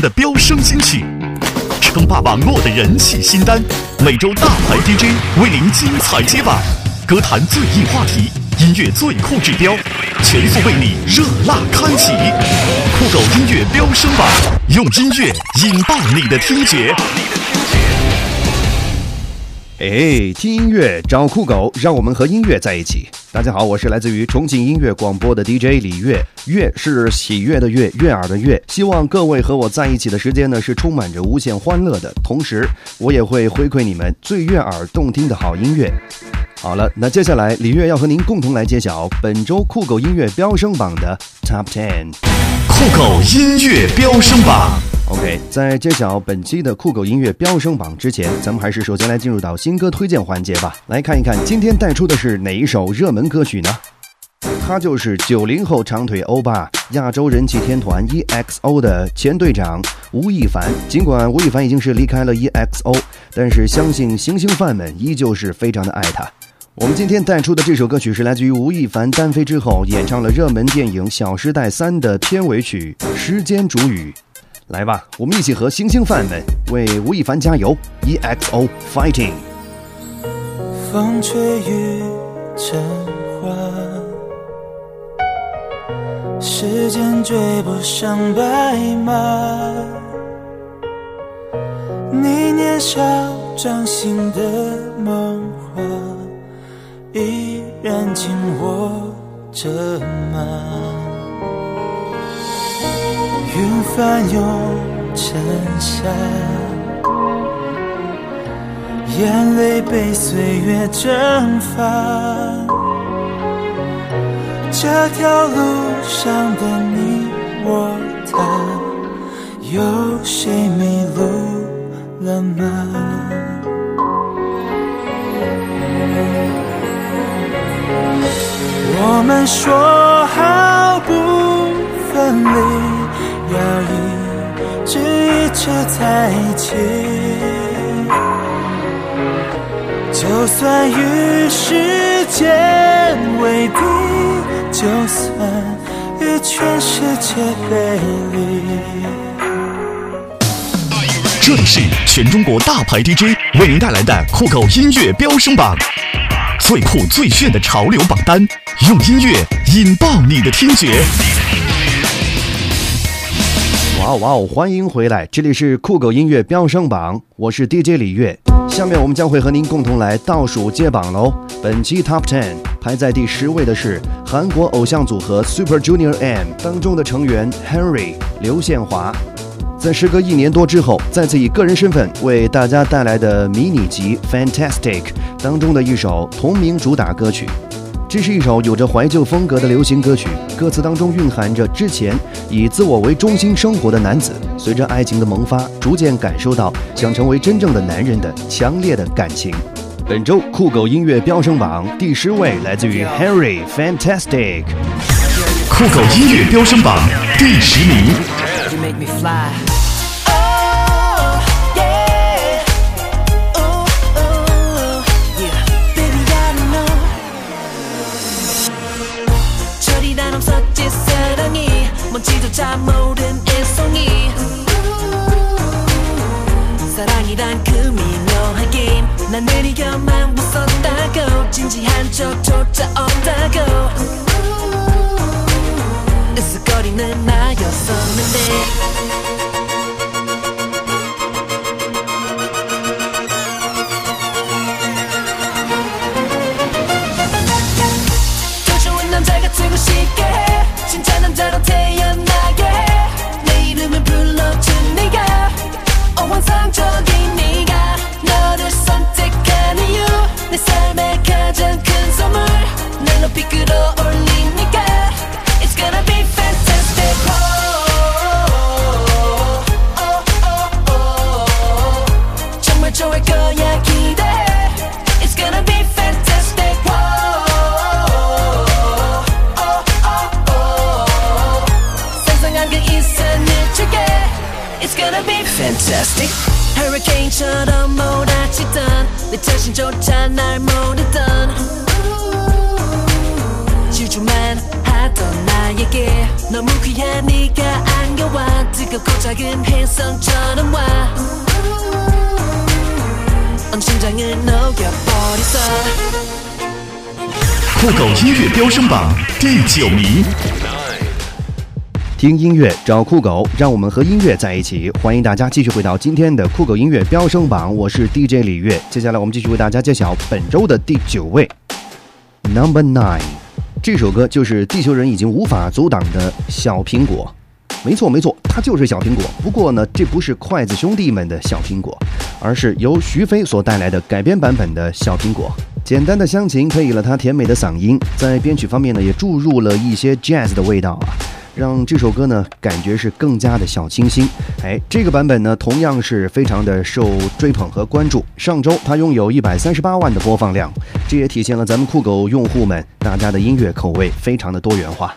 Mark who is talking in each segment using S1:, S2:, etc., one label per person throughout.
S1: 的飙升新曲，称霸网络的人气新单。每周大牌 DJ 为您精彩接榜，歌坛最硬话题，音乐最酷指标，全速为你热辣开启。酷狗音乐飙升榜，用音乐引爆你的听觉。
S2: 哎，听音乐找酷狗，让我们和音乐在一起。大家好，我是来自于重庆音乐广播的 DJ 李悦，悦是喜悦的悦，悦耳的悦。希望各位和我在一起的时间呢是充满着无限欢乐的，同时我也会回馈你们最悦耳动听的好音乐。好了，那接下来李月要和您共同来揭晓本周酷狗音乐飙升榜的 Top Ten。
S1: 酷狗音乐飙升榜。
S2: OK，在揭晓本期的酷狗音乐飙升榜之前，咱们还是首先来进入到新歌推荐环节吧。来看一看今天带出的是哪一首热门歌曲呢？他就是九零后长腿欧巴、亚洲人气天团 EXO 的前队长吴亦凡。尽管吴亦凡已经是离开了 EXO，但是相信星星饭们依旧是非常的爱他。我们今天带出的这首歌曲是来自于吴亦凡单飞之后演唱了热门电影《小时代三》的片尾曲《时间煮雨》。来吧，我们一起和星星饭们为吴亦凡加油！EXO fighting。
S3: 风吹雨成花，时间追不上白马。你年少掌心的梦话，依然紧握着吗？云翻涌成夏，眼泪被岁月蒸发。这条路上的你我他，有谁迷路了吗？我们说好不分离。要一直一直在一起，就算与时间为敌，就算与全世界背离。
S1: 这里是全中国大牌 DJ 为您带来的酷狗音乐飙升榜，最酷最炫的潮流榜单，用音乐引爆你的听觉。
S2: 哇哦哇哦！欢迎回来，这里是酷狗音乐飙升榜，我是 DJ 李悦。下面我们将会和您共同来倒数揭榜喽。本期 Top Ten 排在第十位的是韩国偶像组合 Super Junior M 当中的成员 Henry 刘宪华，在时隔一年多之后，再次以个人身份为大家带来的迷你集 Fantastic 当中的一首同名主打歌曲。这是一首有着怀旧风格的流行歌曲，歌词当中蕴含着之前以自我为中心生活的男子，随着爱情的萌发，逐渐感受到想成为真正的男人的强烈的感情。本周酷狗音乐飙升榜第十位来自于 Harry Fantastic，
S1: 酷狗音乐飙升榜第十名。
S4: your time.
S1: 酷狗音乐飙升榜第九名。
S2: 听音乐找酷狗，让我们和音乐在一起。欢迎大家继续回到今天的酷狗音乐飙升榜，我是 DJ 李月。接下来我们继续为大家揭晓本周的第九位，Number Nine。这首歌就是地球人已经无法阻挡的小苹果。没错，没错，它就是小苹果。不过呢，这不是筷子兄弟们的小苹果，而是由徐飞所带来的改编版本的小苹果。简单的乡情配以了他甜美的嗓音，在编曲方面呢，也注入了一些 jazz 的味道啊。让这首歌呢感觉是更加的小清新。哎，这个版本呢同样是非常的受追捧和关注。上周它拥有一百三十八万的播放量，这也体现了咱们酷狗用户们大家的音乐口味非常的多元化。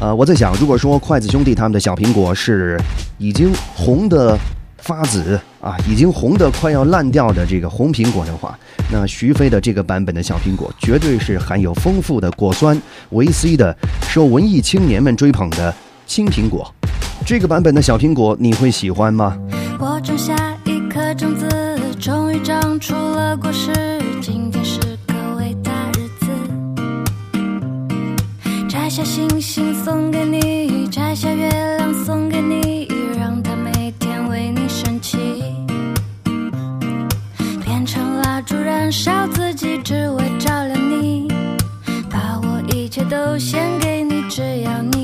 S2: 呃，我在想，如果说筷子兄弟他们的小苹果是已经红的。发紫啊，已经红得快要烂掉的这个红苹果的话，那徐飞的这个版本的小苹果绝对是含有丰富的果酸、维 C 的，受文艺青年们追捧的青苹果。这个版本的小苹果你会喜欢吗？
S5: 我种下一颗种子，终于长出了果实。今天是个伟大日子，摘下星星送给你，摘下月亮送给燃烧自己，只为照亮你，把我一切都献给你，只要你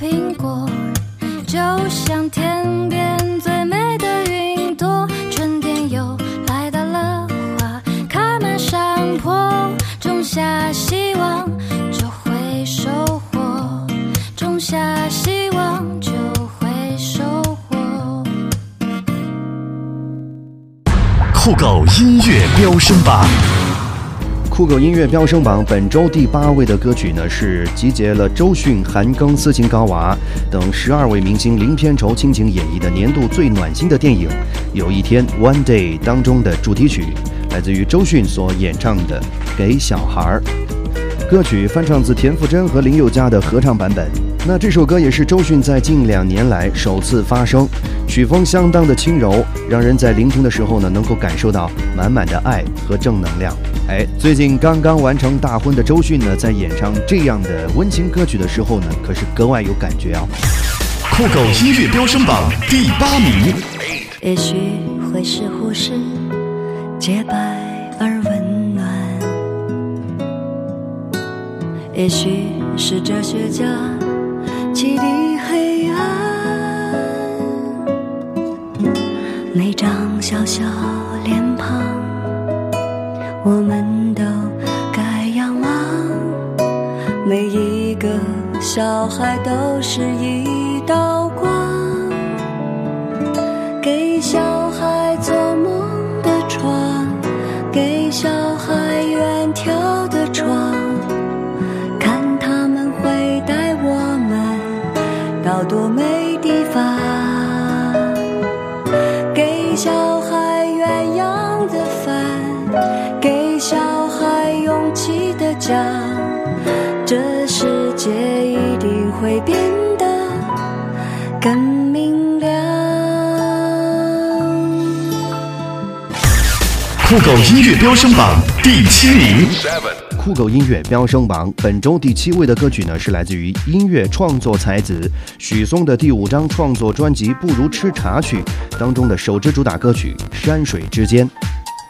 S5: 苹果，就像天边最美的云朵。春天又来到了，花开满山坡，种下希望就会收获，种下希望就会收获。
S1: 酷狗音乐飙升榜，
S2: 酷狗音乐飙升榜本周第八位的歌曲呢，是集结了周迅、韩庚、斯琴高娃等十二位明星零片酬倾情演绎的年度最暖心的电影《有一天 One Day》当中的主题曲，来自于周迅所演唱的《给小孩儿》。歌曲翻唱自田馥甄和林宥嘉的合唱版本。那这首歌也是周迅在近两年来首次发声，曲风相当的轻柔，让人在聆听的时候呢，能够感受到满满的爱和正能量。哎，最近刚刚完成大婚的周迅呢，在演唱这样的温情歌曲的时候呢，可是格外有感觉啊！
S1: 酷狗音乐飙升榜第八名。
S5: 也许会是护士，洁白而温暖；也许是哲学家，启迪张小小脸庞，我们都该仰望。每一个小孩都是一道光。给小孩做梦的床，给小孩远眺的窗，看他们会带我们到多美
S1: 酷狗音乐飙升榜第七名。
S2: 酷狗音乐飙升榜本周第七位的歌曲呢，是来自于音乐创作才子许嵩的第五张创作专辑《不如吃茶去》当中的首支主打歌曲《山水之间》。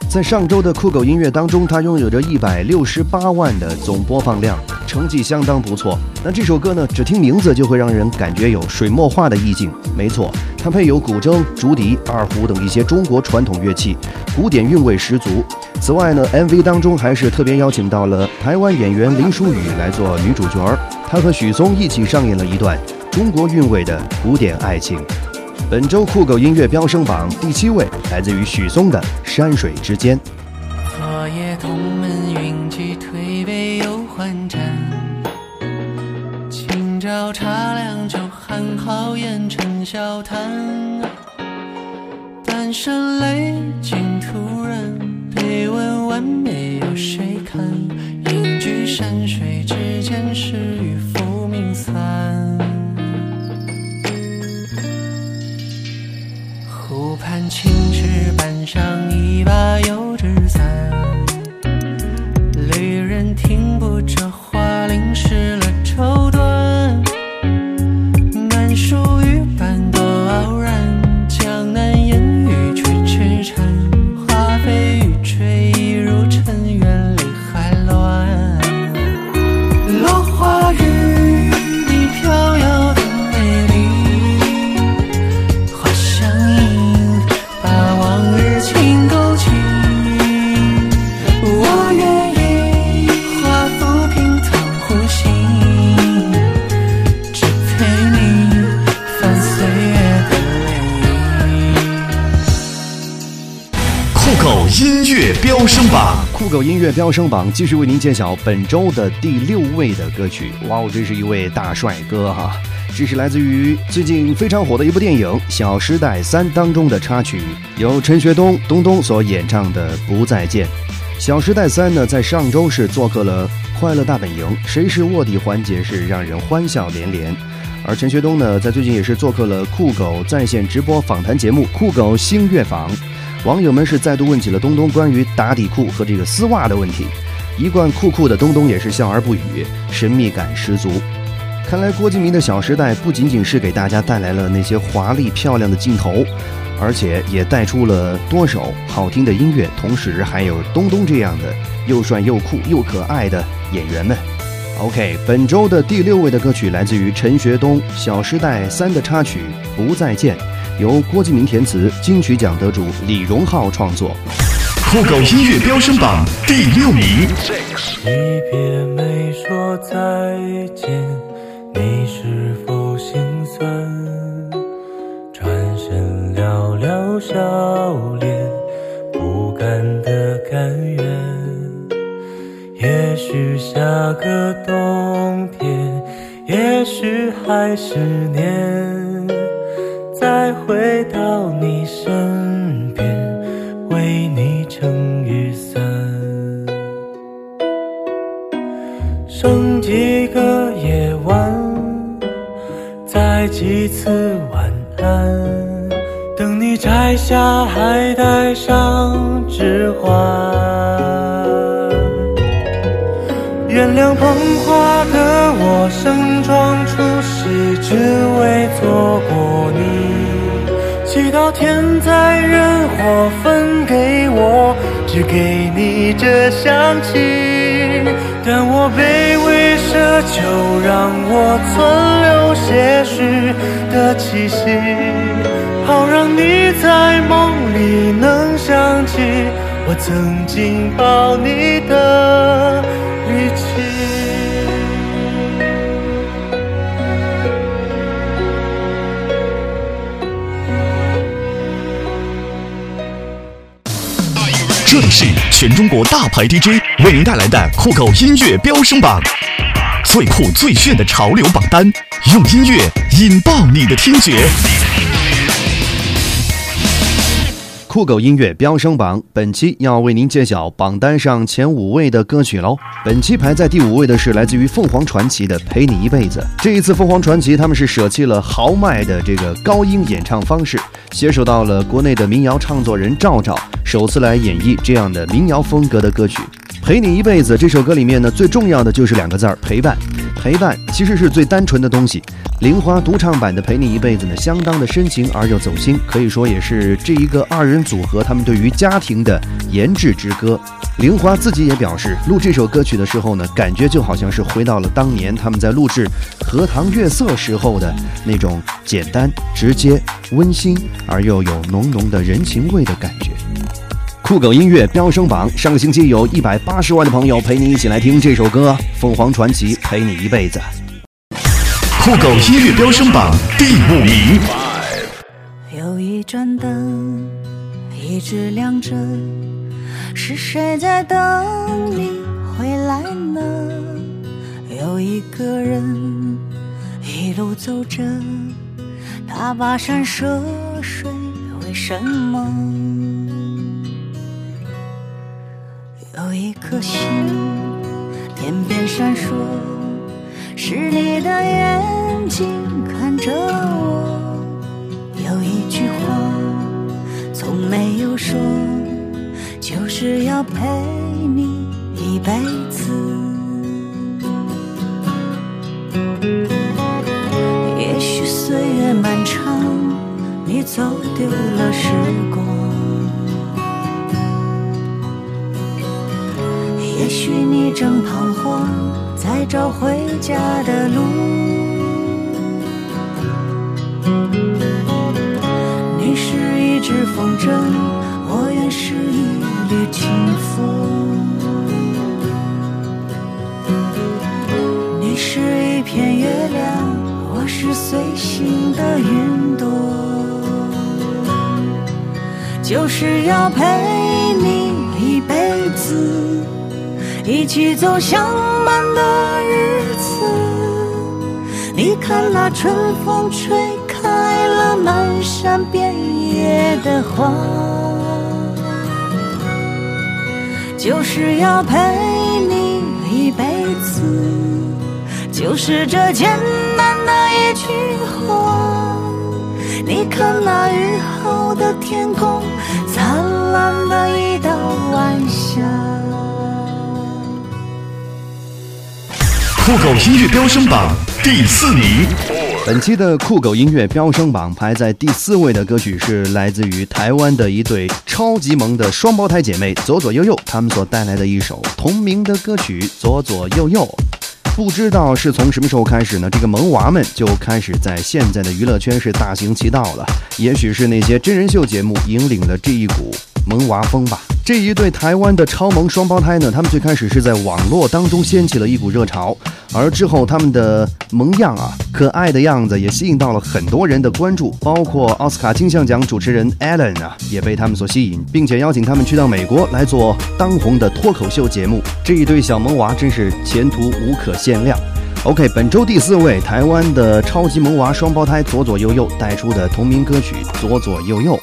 S2: 在上周的酷狗音乐当中，它拥有着一百六十八万的总播放量，成绩相当不错。那这首歌呢，只听名字就会让人感觉有水墨画的意境。没错，它配有古筝、竹笛、二胡等一些中国传统乐器，古典韵味十足。此外呢，MV 当中还是特别邀请到了台湾演员林淑雨来做女主角儿，她和许嵩一起上演了一段中国韵味的古典爱情。本周酷狗音乐飙升榜第七位来自于许嵩的《山水之间》。
S6: 昨夜同门云集，推杯又换盏。今朝茶凉酒寒，豪言成笑谈。半生泪尽，徒然被问完美有谁看？隐居山水之间，是与浮名散。青石板上一把油
S1: 音乐飙升榜
S2: 继续为您揭晓本周的第六位的歌曲。哇哦，这是一位大帅哥哈！这是来自于最近非常火的一部电影《小时代三》当中的插曲，由陈学冬东东所演唱的《不再见》。《小时代三》呢，在上周是做客了《快乐大本营》，谁是卧底环节是让人欢笑连连。而陈学冬呢，在最近也是做客了酷狗在线直播访谈节目《酷狗星乐坊》。网友们是再度问起了东东关于打底裤和这个丝袜的问题，一贯酷酷的东东也是笑而不语，神秘感十足。看来郭敬明的《小时代》不仅仅是给大家带来了那些华丽漂亮的镜头，而且也带出了多首好听的音乐，同时还有东东这样的又帅又酷又可爱的演员们。OK，本周的第六位的歌曲来自于陈学冬《小时代三》的插曲《不再见》，由郭敬明填词，金曲奖得主李荣浩创作。
S1: 酷狗音乐飙升榜第六名。
S6: 一别没说再见，你是否心酸？转身寥寥笑脸，不甘的甘愿。也许下个冬天，也许还是年，再回到你身边，为你撑雨伞。剩几个夜晚，再几次晚安，等你摘下，还戴上指环。原谅捧花的我，盛装出席，只为错过你。祈祷天灾人祸分给我，只给你这香气。但我卑微奢求，让我存留些许的气息，好让你在梦里能想起我曾经抱你的
S1: 全中国大牌 DJ 为您带来的酷狗音乐飙升榜，最酷最炫的潮流榜单，用音乐引爆你的听觉。
S2: 酷狗音乐飙升榜本期要为您揭晓榜单上前五位的歌曲喽。本期排在第五位的是来自于凤凰传奇的《陪你一辈子》。这一次凤凰传奇他们是舍弃了豪迈的这个高音演唱方式，携手到了国内的民谣唱作人赵赵，首次来演绎这样的民谣风格的歌曲。陪你一辈子这首歌里面呢，最重要的就是两个字儿陪伴。陪伴其实是最单纯的东西。玲花独唱版的《陪你一辈子》呢，相当的深情而又走心，可以说也是这一个二人组合他们对于家庭的研制之歌。玲花自己也表示，录这首歌曲的时候呢，感觉就好像是回到了当年他们在录制《荷塘月色》时候的那种简单、直接、温馨而又有浓浓的人情味的感觉。酷狗音乐飙升榜，上个星期有一百八十万的朋友陪你一起来听这首歌《凤凰传奇陪你一辈子》。
S1: 酷狗音乐飙升榜第五名。
S7: 有一盏灯一直亮着，是谁在等你回来呢？有一个人一路走着，他跋山涉水，为什么？有一颗星天边闪烁，是你的眼睛看着我。有一句话从没有说，就是要陪你一辈子。也许岁月漫长，你走丢了时你正彷徨，在找回家的路。你是一只风筝，我愿是一缕清风。你是一片月亮，我是随行的云朵，就是要陪你一辈子，一起走向满的日子。你看那春风吹开了满山遍野的花，就是要陪你一辈子，就是这简单的一句话。你看那雨后的天空，灿烂的一道晚霞。
S1: 酷狗音乐飙升榜第四名。
S2: 本期的酷狗音乐飙升榜排在第四位的歌曲是来自于台湾的一对超级萌的双胞胎姐妹左左右右，她们所带来的一首同名的歌曲《左左右右》。不知道是从什么时候开始呢？这个萌娃们就开始在现在的娱乐圈是大行其道了。也许是那些真人秀节目引领了这一股萌娃风吧。这一对台湾的超萌双胞胎呢，他们最开始是在网络当中掀起了一股热潮，而之后他们的萌样啊、可爱的样子也吸引到了很多人的关注，包括奥斯卡金像奖主持人 Alan 啊，也被他们所吸引，并且邀请他们去到美国来做当红的脱口秀节目。这一对小萌娃真是前途无可限量。OK，本周第四位，台湾的超级萌娃双胞胎左左右右带出的同名歌曲《左左右右》。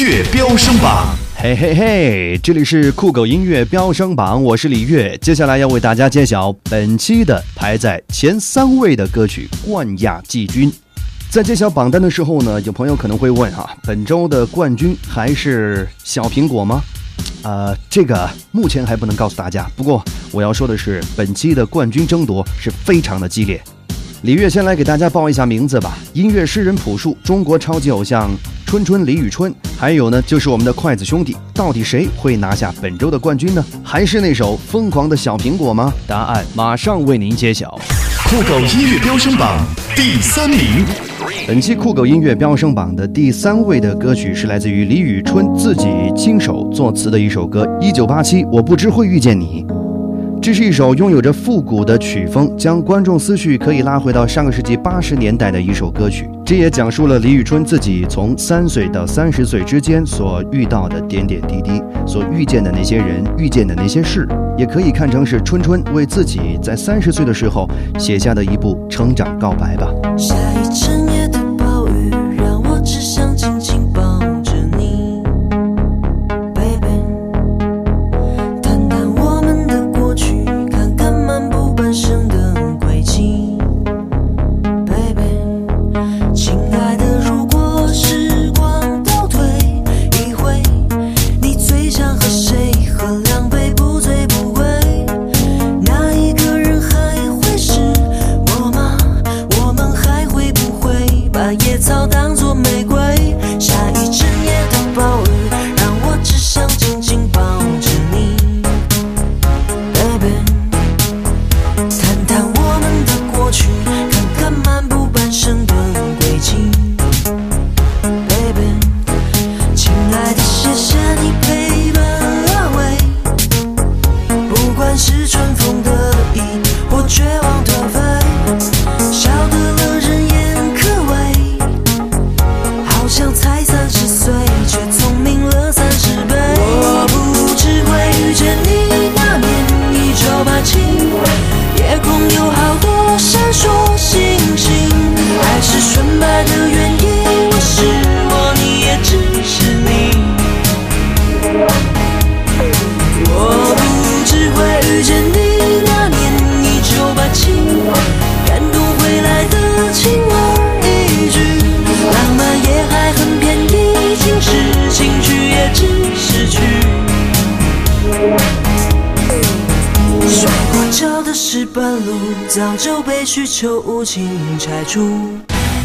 S8: 乐
S1: 飙升榜。
S2: 嘿嘿嘿，这里是酷狗音乐飙升榜，我是李月。接下来要为大家揭晓本期的排在前三位的歌曲冠亚季军。在揭晓榜单的时候呢，有朋友可能会问哈，本周的冠军还是小苹果吗？呃，这个目前还不能告诉大家。不过我要说的是，本期的冠军争夺是非常的激烈。李悦先来给大家报一下名字吧。音乐诗人朴树，中国超级偶像春春李宇春，还有呢就是我们的筷子兄弟。到底谁会拿下本周的冠军呢？还是那首《疯狂的小苹果》吗？答案马上为您揭晓。
S1: 酷狗音乐飙升榜第三名。
S2: 本期酷狗音乐飙升榜的第三位的歌曲是来自于李宇春自己亲手作词的一首歌，《一九八七我不知会遇见你》。这是一首拥有着复古的曲风，将观众思绪可以拉回到上个世纪八十年代的一首歌曲。
S4: 这也讲述了李宇春自己从三岁到三十岁之间所遇到的点点滴滴，所遇见的那些人，遇见的那些事，也可以看成是春春为自己在三十岁的时候写下的一部成长告白吧。
S9: 被需求无情拆除。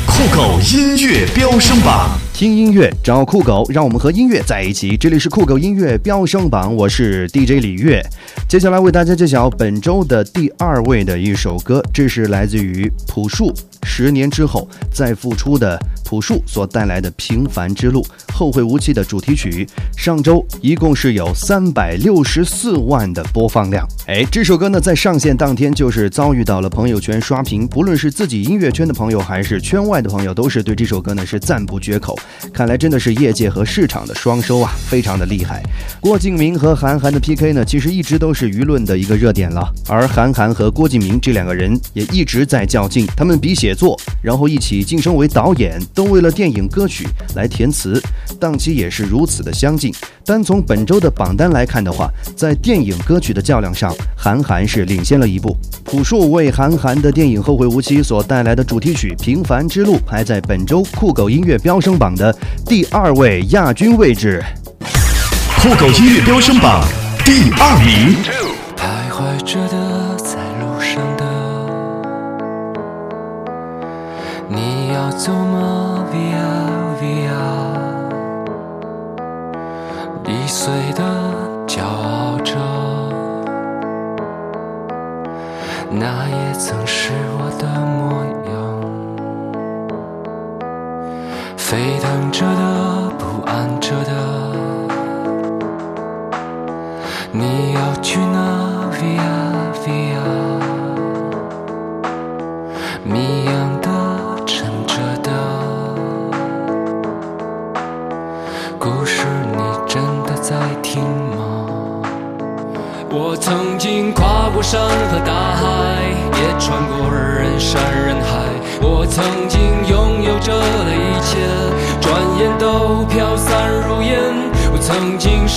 S8: 酷狗音乐飙升榜，
S4: 听音乐找酷狗，让我们和音乐在一起。这里是酷狗音乐飙升榜，我是 DJ 李悦。接下来为大家揭晓本周的第二位的一首歌，这是来自于朴树十年之后再复出的朴树所带来的《平凡之路》后会无期的主题曲。上周一共是有三百六十四万的播放量。哎，这首歌呢在上线当天就是遭遇到了朋友圈刷屏，不论是自己音乐圈的朋友还是圈外的朋友，都是对这首歌呢是赞不绝口。看来真的是业界和市场的双收啊，非常的厉害。郭敬明和韩寒的 PK 呢，其实一直都是舆论的一个热点了。而韩寒和郭敬明这两个人也一直在较劲，他们比写作，然后一起晋升为导演，都为了电影歌曲来填词，档期也是如此的相近。单从本周的榜单来看的话，在电影歌曲的较量上，韩寒是领先了一步。朴树为韩寒的电影《后会无期》所带来的主题曲《平凡之路》，排在本周酷狗音乐飙升榜的第二位亚军位置。
S8: 酷狗音乐飙升榜第二名。
S10: 徘徊着的，在路上的，你要走吗？Via Via，易碎的，骄傲着，那也曾是我的模样。沸腾着的，不安着的。你要去哪？Via Via，谜样的，沉着的，故事你真的在听吗？我曾经跨过山和大海，也穿过人山人海。我曾经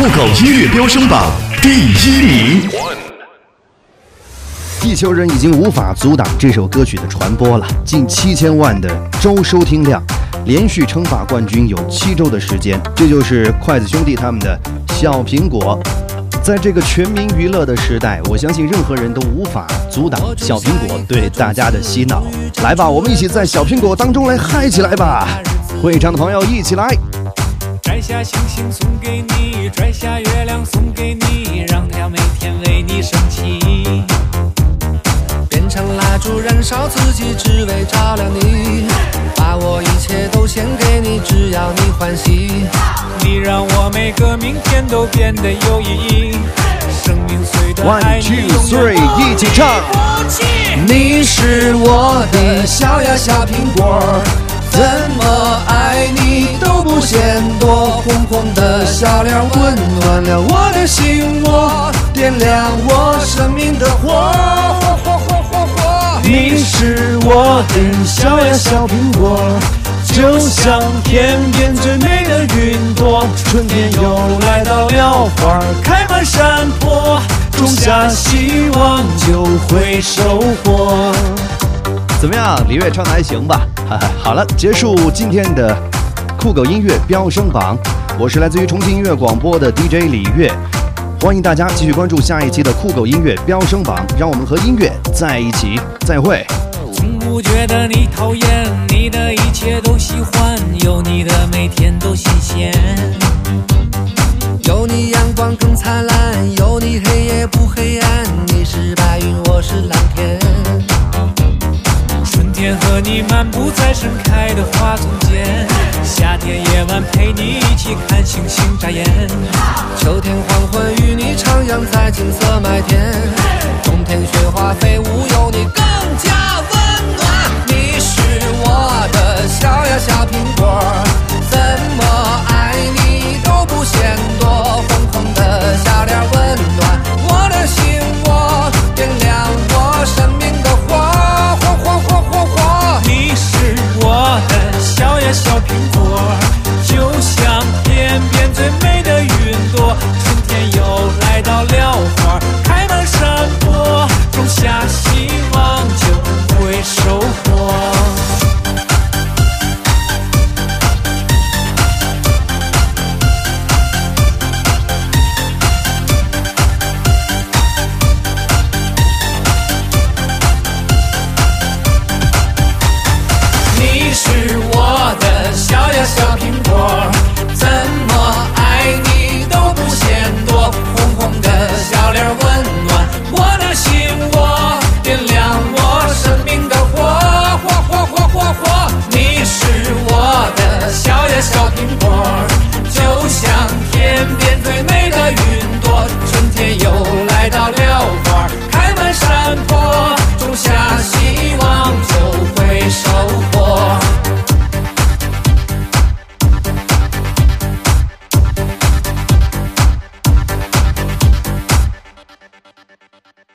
S8: 酷狗音乐飙升榜第一名。
S2: 地球人已经无法阻挡这首歌曲的传播了，近七千万的周收听量，连续称霸冠军有七周的时间，这就是筷子兄弟他们的《小苹果》。在这个全民娱乐的时代，我相信任何人都无法阻挡小苹果对大家的洗脑。来吧，我们一起在小苹果当中来嗨起来吧！会场的朋友一起来。
S11: 摘下星星送给你，摘下月亮送给你，让太阳每天为你升起。变成蜡烛燃烧自己，只为照亮你。把我一切都献给你，只要你欢喜。你让我每个明天都变得有意义。生命虽短爱你永远
S2: three，一起唱。
S11: 你是我的小呀小苹果，怎么爱你都不嫌多。红红的小脸温暖了我的心窝，点亮我生命的火。火火火火火！你是我的小呀小苹果，就像天边最美的云朵。春天又来到了，花开满山坡，种下希望就会收获。
S2: 怎么样，李月唱的还行吧？哈哈，好了，结束今天的酷狗音乐飙升榜。我是来自于重庆音乐广播的 DJ 李月，欢迎大家继续关注下一期的酷狗音乐飙升榜，让我们和音乐在一起。再会。
S11: 从不觉得你讨厌，你的一切都喜欢，有你的每天都新鲜。有你阳光更灿烂，漫步在盛开的花丛间，夏天夜晚陪你一起看星星眨眼，秋天黄昏与你徜徉在金色麦田，冬天雪花飞舞有你更加
S12: 温暖。你是我的小呀小苹果。